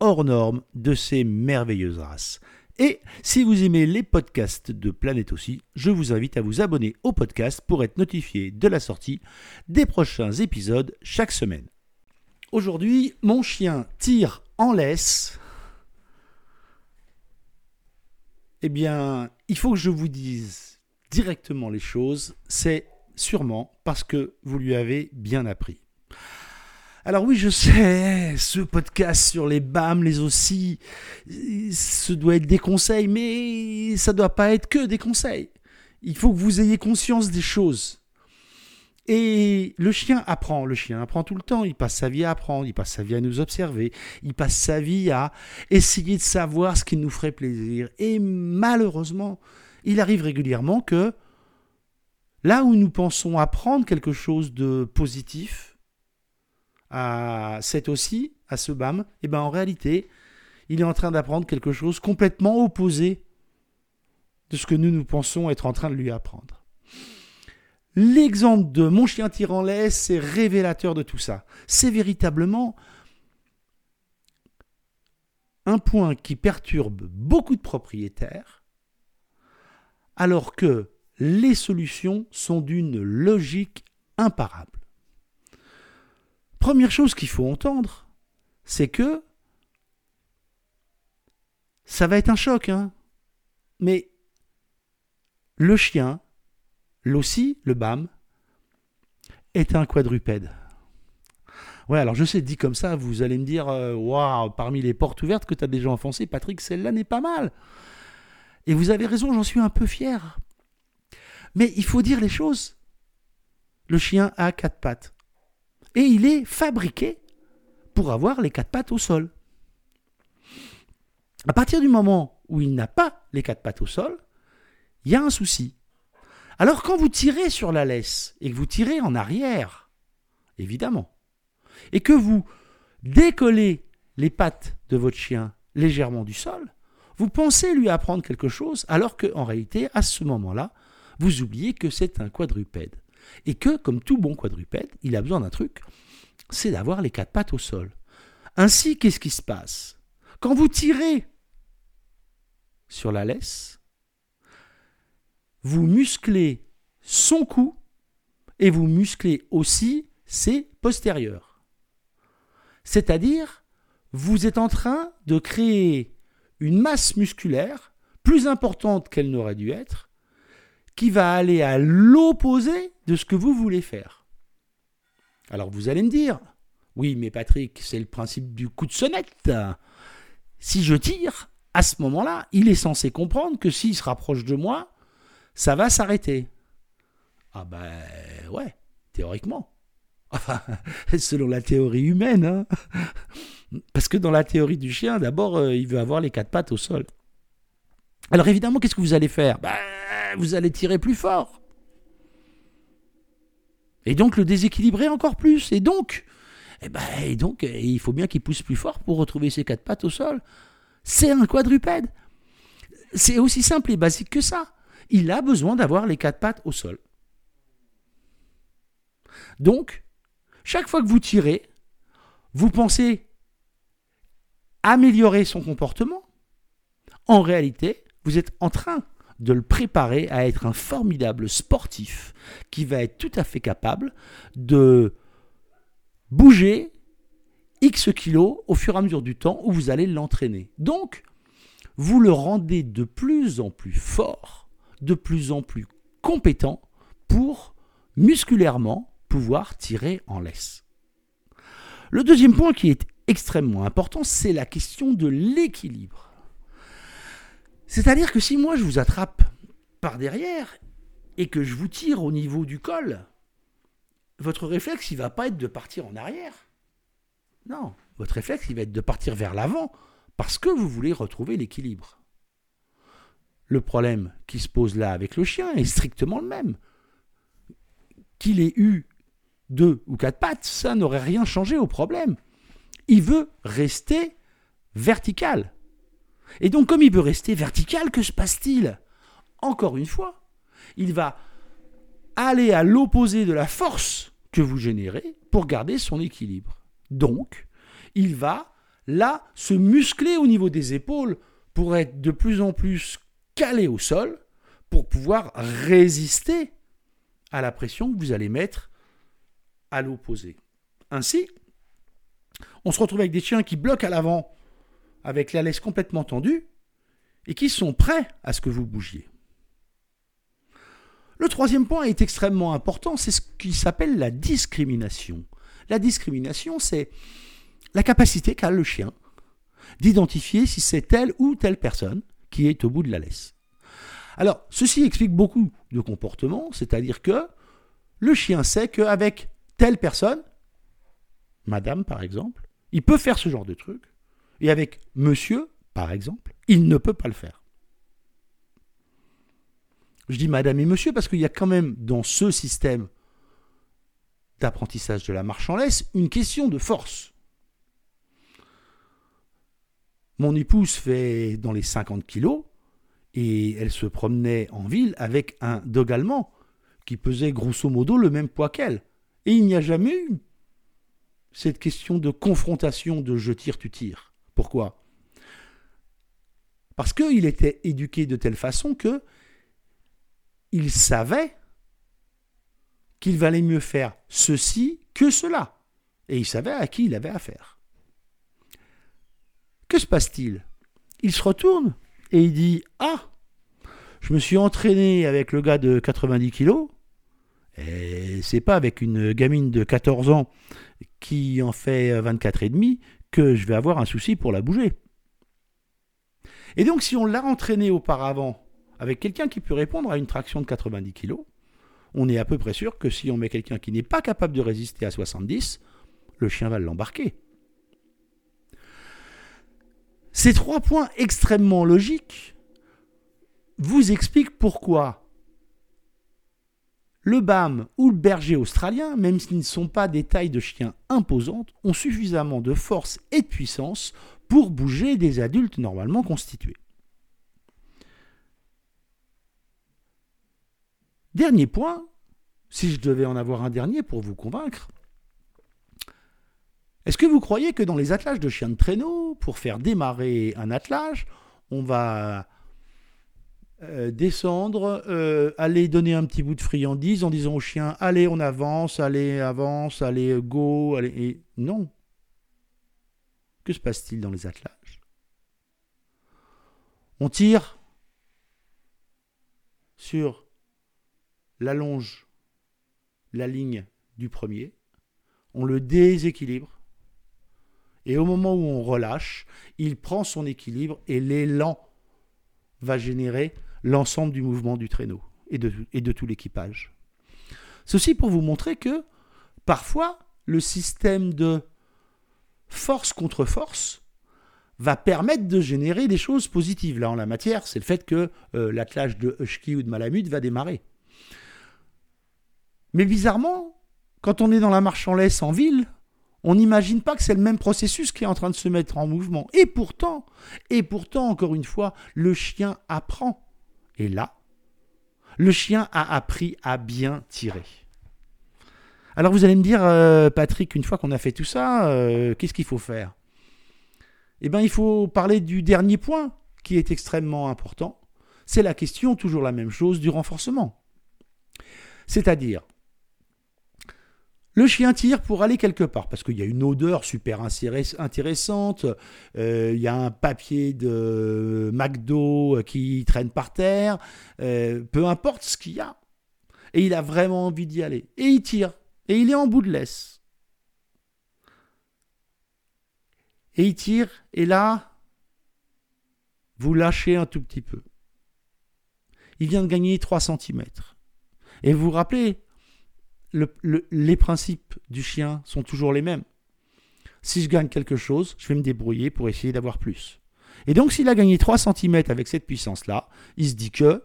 hors norme de ces merveilleuses races. Et si vous aimez les podcasts de Planète aussi, je vous invite à vous abonner au podcast pour être notifié de la sortie des prochains épisodes chaque semaine. Aujourd'hui, mon chien tire en laisse. Eh bien, il faut que je vous dise directement les choses. C'est sûrement parce que vous lui avez bien appris. Alors oui, je sais, ce podcast sur les BAM, les aussi, ce doit être des conseils, mais ça ne doit pas être que des conseils. Il faut que vous ayez conscience des choses. Et le chien apprend, le chien apprend tout le temps, il passe sa vie à apprendre, il passe sa vie à nous observer, il passe sa vie à essayer de savoir ce qui nous ferait plaisir. Et malheureusement, il arrive régulièrement que là où nous pensons apprendre quelque chose de positif, à cet aussi, à ce BAM, et eh ben en réalité, il est en train d'apprendre quelque chose complètement opposé de ce que nous nous pensons être en train de lui apprendre. L'exemple de mon chien tirant laisse, c'est révélateur de tout ça. C'est véritablement un point qui perturbe beaucoup de propriétaires, alors que les solutions sont d'une logique imparable. Première chose qu'il faut entendre, c'est que ça va être un choc, hein. Mais le chien, l'ossi, le BAM, est un quadrupède. Ouais, alors je sais, dit comme ça, vous allez me dire, euh, waouh, parmi les portes ouvertes que tu as déjà enfoncées, Patrick, celle-là n'est pas mal. Et vous avez raison, j'en suis un peu fier. Mais il faut dire les choses. Le chien a quatre pattes et il est fabriqué pour avoir les quatre pattes au sol. À partir du moment où il n'a pas les quatre pattes au sol, il y a un souci. Alors quand vous tirez sur la laisse et que vous tirez en arrière, évidemment, et que vous décollez les pattes de votre chien légèrement du sol, vous pensez lui apprendre quelque chose alors qu'en réalité, à ce moment-là, vous oubliez que c'est un quadrupède. Et que, comme tout bon quadrupède, il a besoin d'un truc, c'est d'avoir les quatre pattes au sol. Ainsi, qu'est-ce qui se passe? Quand vous tirez sur la laisse, vous musclez son cou et vous musclez aussi ses postérieurs. C'est-à-dire, vous êtes en train de créer une masse musculaire plus importante qu'elle n'aurait dû être, qui va aller à l'opposé de ce que vous voulez faire. Alors vous allez me dire, oui mais Patrick, c'est le principe du coup de sonnette. Si je tire, à ce moment-là, il est censé comprendre que s'il se rapproche de moi, ça va s'arrêter. Ah ben ouais, théoriquement. Enfin, selon la théorie humaine. Hein. Parce que dans la théorie du chien, d'abord, euh, il veut avoir les quatre pattes au sol. Alors évidemment, qu'est-ce que vous allez faire? Ben, Vous allez tirer plus fort. Et donc le déséquilibrer encore plus. Et donc, eh ben, et donc il faut bien qu'il pousse plus fort pour retrouver ses quatre pattes au sol. C'est un quadrupède. C'est aussi simple et basique que ça. Il a besoin d'avoir les quatre pattes au sol. Donc, chaque fois que vous tirez, vous pensez améliorer son comportement. En réalité, vous êtes en train de le préparer à être un formidable sportif qui va être tout à fait capable de bouger X kilos au fur et à mesure du temps où vous allez l'entraîner. Donc, vous le rendez de plus en plus fort, de plus en plus compétent pour musculairement pouvoir tirer en laisse. Le deuxième point qui est extrêmement important, c'est la question de l'équilibre. C'est-à-dire que si moi je vous attrape par derrière et que je vous tire au niveau du col, votre réflexe, il va pas être de partir en arrière. Non, votre réflexe, il va être de partir vers l'avant parce que vous voulez retrouver l'équilibre. Le problème qui se pose là avec le chien est strictement le même. Qu'il ait eu deux ou quatre pattes, ça n'aurait rien changé au problème. Il veut rester vertical. Et donc comme il veut rester vertical, que se passe-t-il? Encore une fois, il va aller à l'opposé de la force que vous générez pour garder son équilibre. Donc, il va là se muscler au niveau des épaules pour être de plus en plus calé au sol pour pouvoir résister à la pression que vous allez mettre à l'opposé. Ainsi, on se retrouve avec des chiens qui bloquent à l'avant avec la laisse complètement tendue et qui sont prêts à ce que vous bougiez. Le troisième point est extrêmement important, c'est ce qui s'appelle la discrimination. La discrimination, c'est la capacité qu'a le chien d'identifier si c'est telle ou telle personne qui est au bout de la laisse. Alors, ceci explique beaucoup de comportements, c'est-à-dire que le chien sait qu'avec telle personne, madame par exemple, il peut faire ce genre de truc, et avec monsieur, par exemple, il ne peut pas le faire. Je dis madame et monsieur parce qu'il y a quand même dans ce système d'apprentissage de la laisse une question de force. Mon épouse fait dans les 50 kilos et elle se promenait en ville avec un dog allemand qui pesait grosso modo le même poids qu'elle. Et il n'y a jamais eu cette question de confrontation de je tire, tu tires. Pourquoi? Parce qu'il était éduqué de telle façon que il savait qu'il valait mieux faire ceci que cela. Et il savait à qui il avait affaire. Que se passe-t-il? Il se retourne et il dit Ah, je me suis entraîné avec le gars de 90 kilos, et c'est pas avec une gamine de 14 ans qui en fait 24 et demi que je vais avoir un souci pour la bouger. Et donc si on l'a entraîné auparavant avec quelqu'un qui peut répondre à une traction de 90 kg, on est à peu près sûr que si on met quelqu'un qui n'est pas capable de résister à 70, le chien va l'embarquer. Ces trois points extrêmement logiques vous expliquent pourquoi le BAM ou le berger australien, même s'ils ne sont pas des tailles de chiens imposantes, ont suffisamment de force et de puissance pour bouger des adultes normalement constitués. Dernier point, si je devais en avoir un dernier pour vous convaincre, est-ce que vous croyez que dans les attelages de chiens de traîneau, pour faire démarrer un attelage, on va euh, descendre, euh, aller donner un petit bout de friandise en disant au chien allez on avance, allez avance, allez go, allez et non. Que se passe-t-il dans les attelages? On tire sur l'allonge la ligne du premier, on le déséquilibre, et au moment où on relâche, il prend son équilibre et l'élan va générer l'ensemble du mouvement du traîneau et de, tout l'équipage. Ceci pour vous montrer que parfois le système de force contre force va permettre de générer des choses positives. Là, en la matière, c'est le fait que euh, l'attelage de Husky ou de Malamute va démarrer. Mais bizarrement, quand on est dans la marche en laisse en ville, on n'imagine pas que c'est le même processus qui est en train de se mettre en mouvement. Et pourtant, et pourtant, encore une fois, le chien apprend. Et là, le chien a appris à bien tirer. Alors vous allez me dire, euh, Patrick, une fois qu'on a fait tout ça, euh, qu'est-ce qu'il faut faire? Eh bien, il faut parler du dernier point qui est extrêmement important. C'est la question, toujours la même chose, du renforcement. C'est-à-dire, le chien tire pour aller quelque part, parce qu'il y a une odeur super intéressante, euh, il y a un papier de McDo qui traîne par terre, euh, peu importe ce qu'il y a. Et il a vraiment envie d'y aller. Et il tire. Et il est en bout de laisse. Et il tire, et là, vous lâchez un tout petit peu. Il vient de gagner 3 cm. Et vous vous rappelez, les principes du chien sont toujours les mêmes. Si je gagne quelque chose, je vais me débrouiller pour essayer d'avoir plus. Et donc s'il a gagné 3 cm avec cette puissance-là, il se dit que,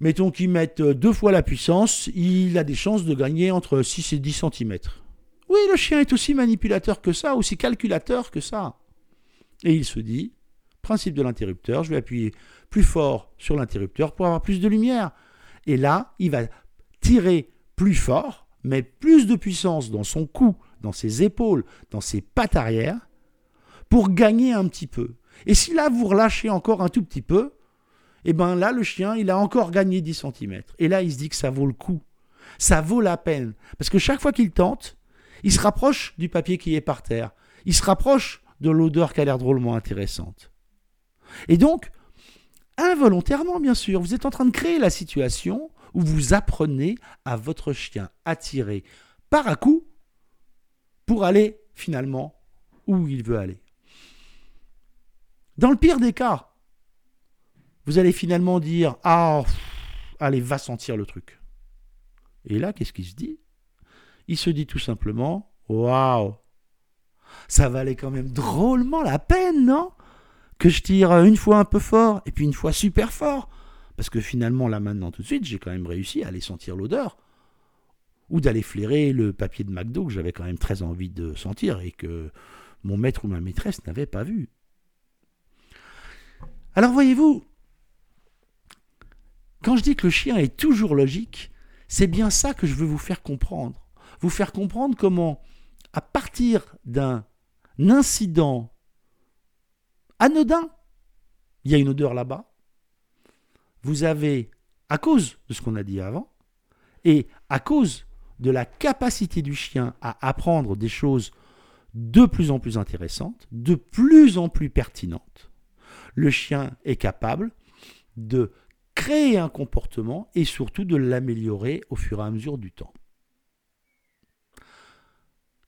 mettons qu'il mette deux fois la puissance, il a des chances de gagner entre 6 et 10 cm. Oui, le chien est aussi manipulateur que ça, aussi calculateur que ça. Et il se dit, principe de l'interrupteur, je vais appuyer plus fort sur l'interrupteur pour avoir plus de lumière. Et là, il va tirer plus fort, mais plus de puissance dans son cou, dans ses épaules, dans ses pattes arrière, pour gagner un petit peu. Et si là, vous relâchez encore un tout petit peu, et eh bien là, le chien, il a encore gagné 10 cm. Et là, il se dit que ça vaut le coup. Ça vaut la peine. Parce que chaque fois qu'il tente, il se rapproche du papier qui est par terre. Il se rapproche de l'odeur qui a l'air drôlement intéressante. Et donc, involontairement, bien sûr, vous êtes en train de créer la situation où vous apprenez à votre chien à tirer par à coup pour aller finalement où il veut aller. Dans le pire des cas, vous allez finalement dire Ah, allez, va sentir le truc. Et là, qu'est-ce qu'il se dit? Il se dit tout simplement Waouh Ça valait quand même drôlement la peine, non? Que je tire une fois un peu fort et puis une fois super fort. Parce que finalement, là maintenant, tout de suite, j'ai quand même réussi à aller sentir l'odeur. Ou d'aller flairer le papier de McDo que j'avais quand même très envie de sentir et que mon maître ou ma maîtresse n'avait pas vu. Alors voyez-vous, quand je dis que le chien est toujours logique, c'est bien ça que je veux vous faire comprendre. Vous faire comprendre comment, à partir d'un incident anodin, il y a une odeur là-bas, vous avez, à cause de ce qu'on a dit avant, et à cause de la capacité du chien à apprendre des choses de plus en plus intéressantes, de plus en plus pertinentes, le chien est capable de créer un comportement et surtout de l'améliorer au fur et à mesure du temps.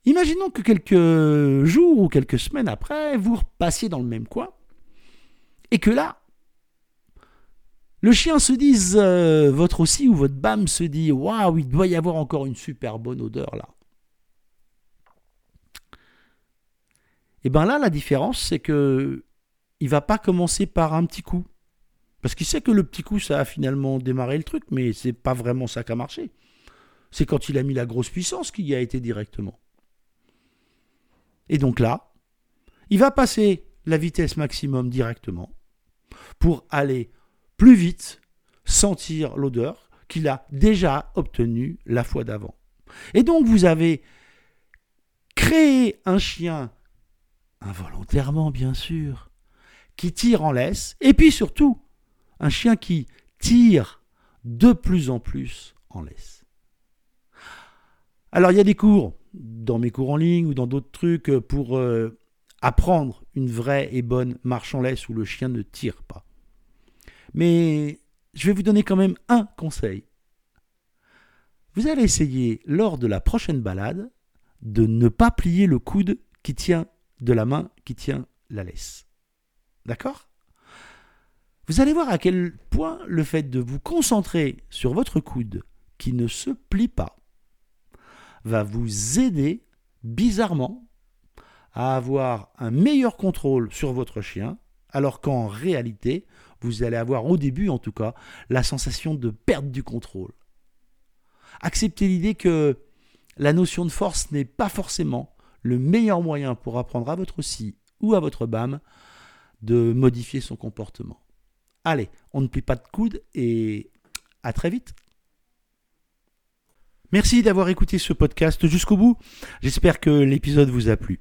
Imaginons que quelques jours ou quelques semaines après, vous repassiez dans le même coin et que là, le chien se dise, euh, votre aussi ou votre bam se dit, waouh, il doit y avoir encore une super bonne odeur là. Et bien là, la différence, c'est que il va pas commencer par un petit coup. Parce qu'il sait que le petit coup, ça a finalement démarré le truc, mais c'est pas vraiment ça qui a marché. C'est quand il a mis la grosse puissance qu'il y a été directement. Et donc là, il va passer la vitesse maximum directement pour aller plus vite sentir l'odeur qu'il a déjà obtenue la fois d'avant. Et donc vous avez créé un chien, involontairement bien sûr, qui tire en laisse, et puis surtout, un chien qui tire de plus en plus en laisse. Alors il y a des cours, dans mes cours en ligne ou dans d'autres trucs, pour euh, apprendre une vraie et bonne marche en laisse où le chien ne tire pas. Mais je vais vous donner quand même un conseil. Vous allez essayer lors de la prochaine balade de ne pas plier le coude qui tient de la main qui tient la laisse. D'accord? Vous allez voir à quel point le fait de vous concentrer sur votre coude qui ne se plie pas va vous aider bizarrement à avoir un meilleur contrôle sur votre chien, alors qu'en réalité, vous allez avoir au début en tout cas la sensation de perte du contrôle. Acceptez l'idée que la notion de force n'est pas forcément le meilleur moyen pour apprendre à votre si ou à votre bam de modifier son comportement. Allez, on ne plie pas de coude et à très vite. Merci d'avoir écouté ce podcast jusqu'au bout. J'espère que l'épisode vous a plu.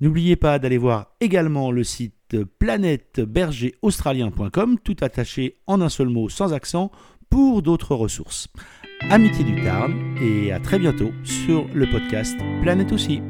N'oubliez pas d'aller voir également le site planètebergeraustralien.com, tout attaché en un seul mot sans accent, pour d'autres ressources. Amitié du Tarn et à très bientôt sur le podcast Planète aussi.